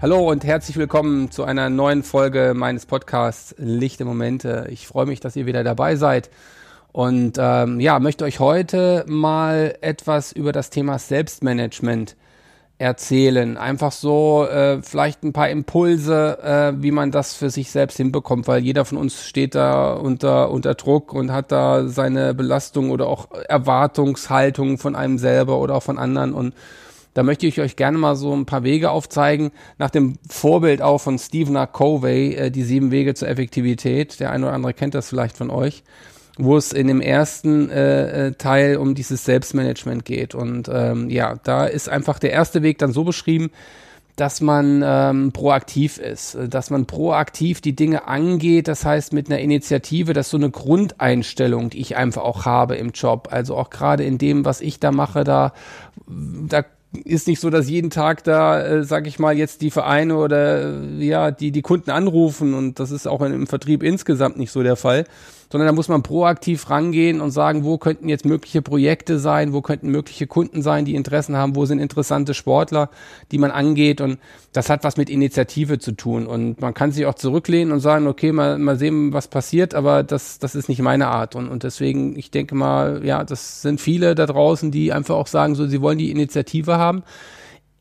Hallo und herzlich willkommen zu einer neuen Folge meines Podcasts Lichte Momente. Ich freue mich, dass ihr wieder dabei seid und ähm, ja, möchte euch heute mal etwas über das Thema Selbstmanagement erzählen. Einfach so äh, vielleicht ein paar Impulse, äh, wie man das für sich selbst hinbekommt, weil jeder von uns steht da unter, unter Druck und hat da seine Belastung oder auch Erwartungshaltung von einem selber oder auch von anderen und da möchte ich euch gerne mal so ein paar Wege aufzeigen, nach dem Vorbild auch von Stephen R. Covey, äh, die sieben Wege zur Effektivität. Der eine oder andere kennt das vielleicht von euch wo es in dem ersten äh, äh, Teil um dieses Selbstmanagement geht. Und ähm, ja, da ist einfach der erste Weg dann so beschrieben, dass man ähm, proaktiv ist, dass man proaktiv die Dinge angeht, das heißt mit einer Initiative, das ist so eine Grundeinstellung, die ich einfach auch habe im Job. Also auch gerade in dem, was ich da mache, da, da ist nicht so, dass jeden Tag da, äh, sag ich mal, jetzt die Vereine oder äh, ja, die die Kunden anrufen und das ist auch im Vertrieb insgesamt nicht so der Fall, sondern da muss man proaktiv rangehen und sagen, wo könnten jetzt mögliche Projekte sein, wo könnten mögliche Kunden sein, die Interessen haben, wo sind interessante Sportler, die man angeht. Und das hat was mit Initiative zu tun. Und man kann sich auch zurücklehnen und sagen, okay, mal, mal sehen, was passiert, aber das, das ist nicht meine Art. Und, und deswegen, ich denke mal, ja, das sind viele da draußen, die einfach auch sagen, so, sie wollen die Initiative haben.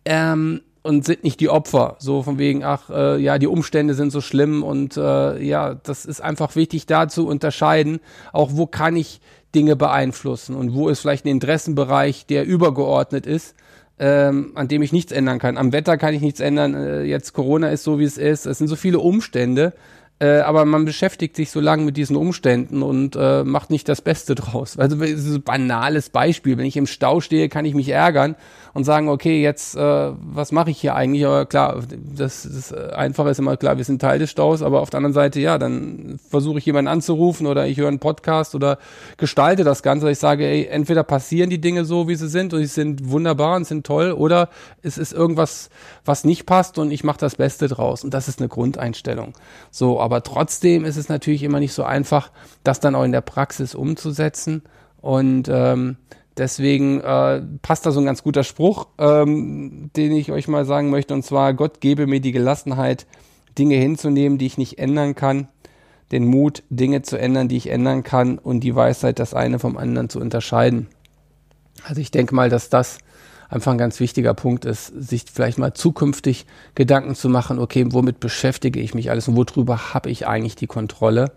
Ähm, und sind nicht die Opfer. So von wegen, ach äh, ja, die Umstände sind so schlimm und äh, ja, das ist einfach wichtig da zu unterscheiden, auch wo kann ich Dinge beeinflussen und wo ist vielleicht ein Interessenbereich, der übergeordnet ist, ähm, an dem ich nichts ändern kann. Am Wetter kann ich nichts ändern, äh, jetzt Corona ist so, wie es ist. Es sind so viele Umstände, äh, aber man beschäftigt sich so lange mit diesen Umständen und äh, macht nicht das Beste draus. Also das ist ein banales Beispiel. Wenn ich im Stau stehe, kann ich mich ärgern und sagen, okay, jetzt, äh, was mache ich hier eigentlich? Aber klar, das, das Einfache ist immer klar, wir sind Teil des Staus, aber auf der anderen Seite, ja, dann versuche ich jemanden anzurufen oder ich höre einen Podcast oder gestalte das Ganze. Ich sage, ey, entweder passieren die Dinge so, wie sie sind und sie sind wunderbar und sind toll oder es ist irgendwas, was nicht passt und ich mache das Beste draus. Und das ist eine Grundeinstellung. So, aber trotzdem ist es natürlich immer nicht so einfach, das dann auch in der Praxis umzusetzen. Und ähm, deswegen äh, passt da so ein ganz guter Spruch, ähm, den ich euch mal sagen möchte. Und zwar, Gott gebe mir die Gelassenheit, Dinge hinzunehmen, die ich nicht ändern kann, den Mut, Dinge zu ändern, die ich ändern kann und die Weisheit, das eine vom anderen zu unterscheiden. Also ich denke mal, dass das einfach ein ganz wichtiger Punkt ist, sich vielleicht mal zukünftig Gedanken zu machen, okay, womit beschäftige ich mich alles und worüber habe ich eigentlich die Kontrolle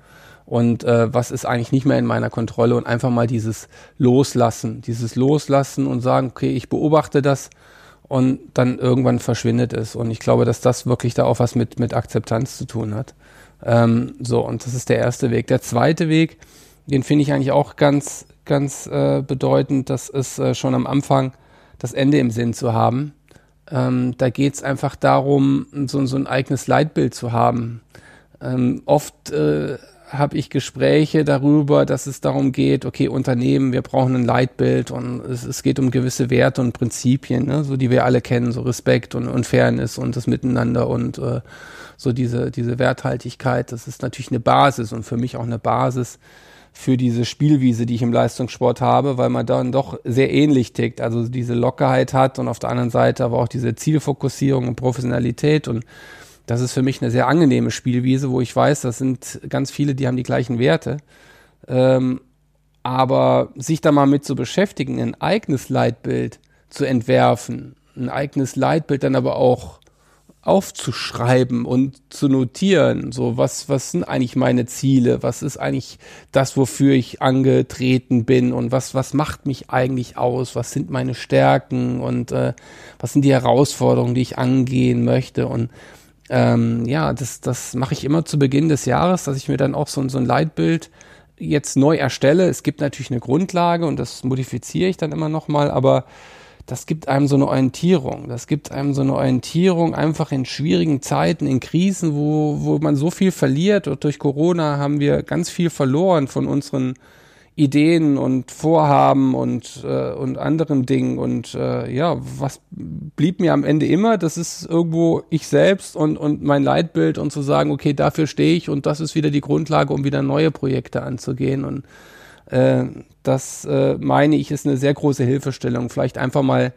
und äh, was ist eigentlich nicht mehr in meiner Kontrolle und einfach mal dieses Loslassen, dieses Loslassen und sagen, okay, ich beobachte das und dann irgendwann verschwindet es und ich glaube, dass das wirklich da auch was mit, mit Akzeptanz zu tun hat. Ähm, so, und das ist der erste Weg. Der zweite Weg, den finde ich eigentlich auch ganz, ganz äh, bedeutend, das ist äh, schon am Anfang das Ende im Sinn zu haben. Ähm, da geht es einfach darum, so, so, ein eigenes Leitbild zu haben. Ähm, oft äh, habe ich Gespräche darüber, dass es darum geht, okay, Unternehmen, wir brauchen ein Leitbild und es, es geht um gewisse Werte und Prinzipien, ne, so die wir alle kennen, so Respekt und, und Fairness und das Miteinander und äh, so diese, diese Werthaltigkeit, das ist natürlich eine Basis und für mich auch eine Basis, für diese Spielwiese, die ich im Leistungssport habe, weil man dann doch sehr ähnlich tickt. Also diese Lockerheit hat und auf der anderen Seite aber auch diese Zielfokussierung und Professionalität und das ist für mich eine sehr angenehme Spielwiese, wo ich weiß, das sind ganz viele, die haben die gleichen Werte. Ähm, aber sich da mal mit zu beschäftigen, ein eigenes Leitbild zu entwerfen, ein eigenes Leitbild dann aber auch aufzuschreiben und zu notieren. So, was, was sind eigentlich meine Ziele? Was ist eigentlich das, wofür ich angetreten bin? Und was, was macht mich eigentlich aus? Was sind meine Stärken? Und äh, was sind die Herausforderungen, die ich angehen möchte? Und ähm, ja, das, das mache ich immer zu Beginn des Jahres, dass ich mir dann auch so, so ein Leitbild jetzt neu erstelle. Es gibt natürlich eine Grundlage und das modifiziere ich dann immer nochmal, aber das gibt einem so eine Orientierung. Das gibt einem so eine Orientierung einfach in schwierigen Zeiten, in Krisen, wo, wo man so viel verliert. Und durch Corona haben wir ganz viel verloren von unseren Ideen und Vorhaben und, äh, und anderen Dingen. Und äh, ja, was blieb mir am Ende immer? Das ist irgendwo ich selbst und, und mein Leitbild und zu sagen, okay, dafür stehe ich und das ist wieder die Grundlage, um wieder neue Projekte anzugehen. Und äh, das äh, meine ich ist eine sehr große Hilfestellung. Vielleicht einfach mal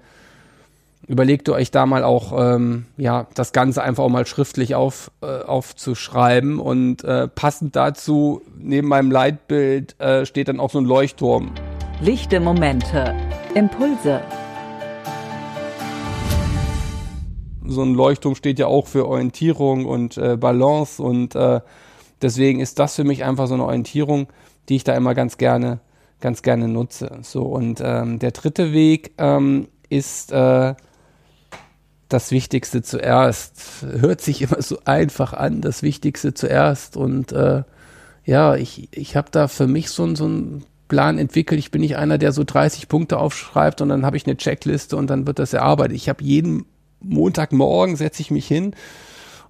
überlegt ihr euch da mal auch, ähm, ja, das Ganze einfach auch mal schriftlich auf, äh, aufzuschreiben und äh, passend dazu, neben meinem Leitbild, äh, steht dann auch so ein Leuchtturm. Lichte Momente, Impulse. So ein Leuchtturm steht ja auch für Orientierung und äh, Balance und äh, deswegen ist das für mich einfach so eine Orientierung, die ich da immer ganz gerne, ganz gerne nutze. So und ähm, der dritte Weg ähm, ist äh, das Wichtigste zuerst. Hört sich immer so einfach an, das Wichtigste zuerst. Und äh, ja, ich, ich habe da für mich so, so einen Plan entwickelt. Ich bin nicht einer, der so 30 Punkte aufschreibt und dann habe ich eine Checkliste und dann wird das erarbeitet. Ich habe jeden Montagmorgen setze ich mich hin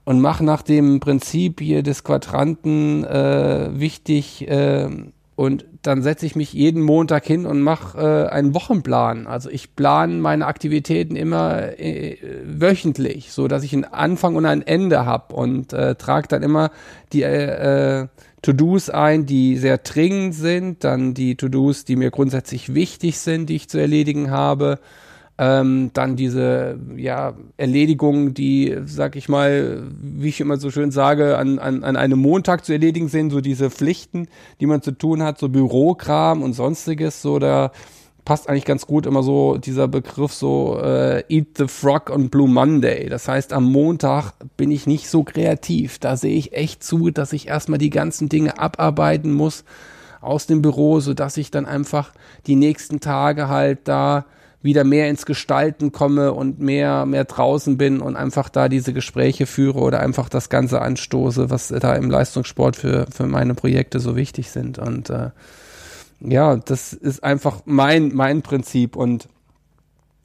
und mache nach dem Prinzip hier des Quadranten äh, wichtig äh, und dann setze ich mich jeden Montag hin und mache äh, einen Wochenplan. Also ich plane meine Aktivitäten immer äh, wöchentlich, so dass ich einen Anfang und ein Ende habe und äh, trage dann immer die äh, To-Dos ein, die sehr dringend sind, dann die To-Dos, die mir grundsätzlich wichtig sind, die ich zu erledigen habe ähm, dann diese ja, Erledigungen, die, sag ich mal, wie ich immer so schön sage, an, an, an einem Montag zu erledigen sind, so diese Pflichten, die man zu tun hat, so Bürokram und sonstiges, so da passt eigentlich ganz gut immer so dieser Begriff so äh, Eat the Frog on Blue Monday. Das heißt, am Montag bin ich nicht so kreativ. Da sehe ich echt zu, dass ich erstmal die ganzen Dinge abarbeiten muss aus dem Büro, so dass ich dann einfach die nächsten Tage halt da wieder mehr ins Gestalten komme und mehr, mehr draußen bin und einfach da diese Gespräche führe oder einfach das Ganze anstoße, was da im Leistungssport für, für meine Projekte so wichtig sind. Und äh, ja, das ist einfach mein, mein Prinzip und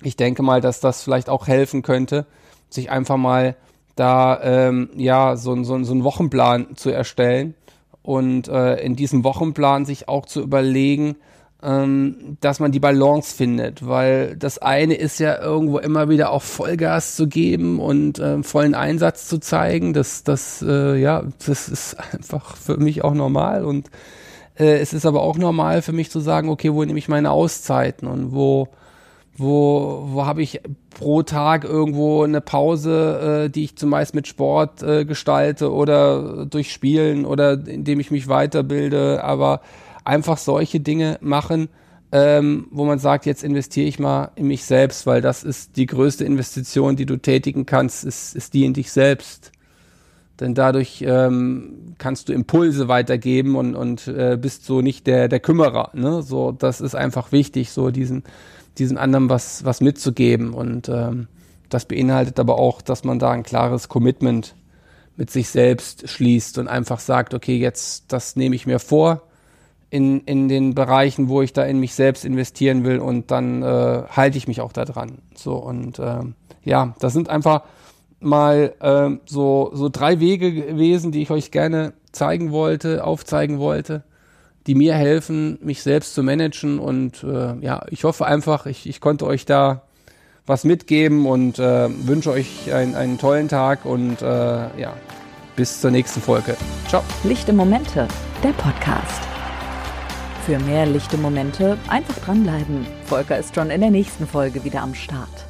ich denke mal, dass das vielleicht auch helfen könnte, sich einfach mal da ähm, ja so, so, so einen Wochenplan zu erstellen und äh, in diesem Wochenplan sich auch zu überlegen, ähm, dass man die Balance findet, weil das eine ist ja irgendwo immer wieder auch Vollgas zu geben und äh, vollen Einsatz zu zeigen. Das, das, äh, ja, das ist einfach für mich auch normal und äh, es ist aber auch normal für mich zu sagen, okay, wo nehme ich meine Auszeiten und wo wo, wo habe ich pro Tag irgendwo eine Pause, äh, die ich zumeist mit Sport äh, gestalte oder durch Spielen oder indem ich mich weiterbilde, aber einfach solche Dinge machen, ähm, wo man sagt, jetzt investiere ich mal in mich selbst, weil das ist die größte Investition, die du tätigen kannst, ist, ist die in dich selbst. Denn dadurch ähm, kannst du Impulse weitergeben und, und äh, bist so nicht der, der Kümmerer. Ne? So, das ist einfach wichtig, so diesen, diesen anderen was, was mitzugeben. Und ähm, das beinhaltet aber auch, dass man da ein klares Commitment mit sich selbst schließt und einfach sagt, okay, jetzt das nehme ich mir vor, in, in den Bereichen, wo ich da in mich selbst investieren will und dann äh, halte ich mich auch da dran. So und äh, ja, das sind einfach mal äh, so, so drei Wege gewesen, die ich euch gerne zeigen wollte, aufzeigen wollte, die mir helfen, mich selbst zu managen und äh, ja, ich hoffe einfach, ich, ich konnte euch da was mitgeben und äh, wünsche euch einen, einen tollen Tag und äh, ja, bis zur nächsten Folge. Ciao. Lichte Momente, der Podcast. Für mehr lichte Momente einfach dranbleiben. Volker ist schon in der nächsten Folge wieder am Start.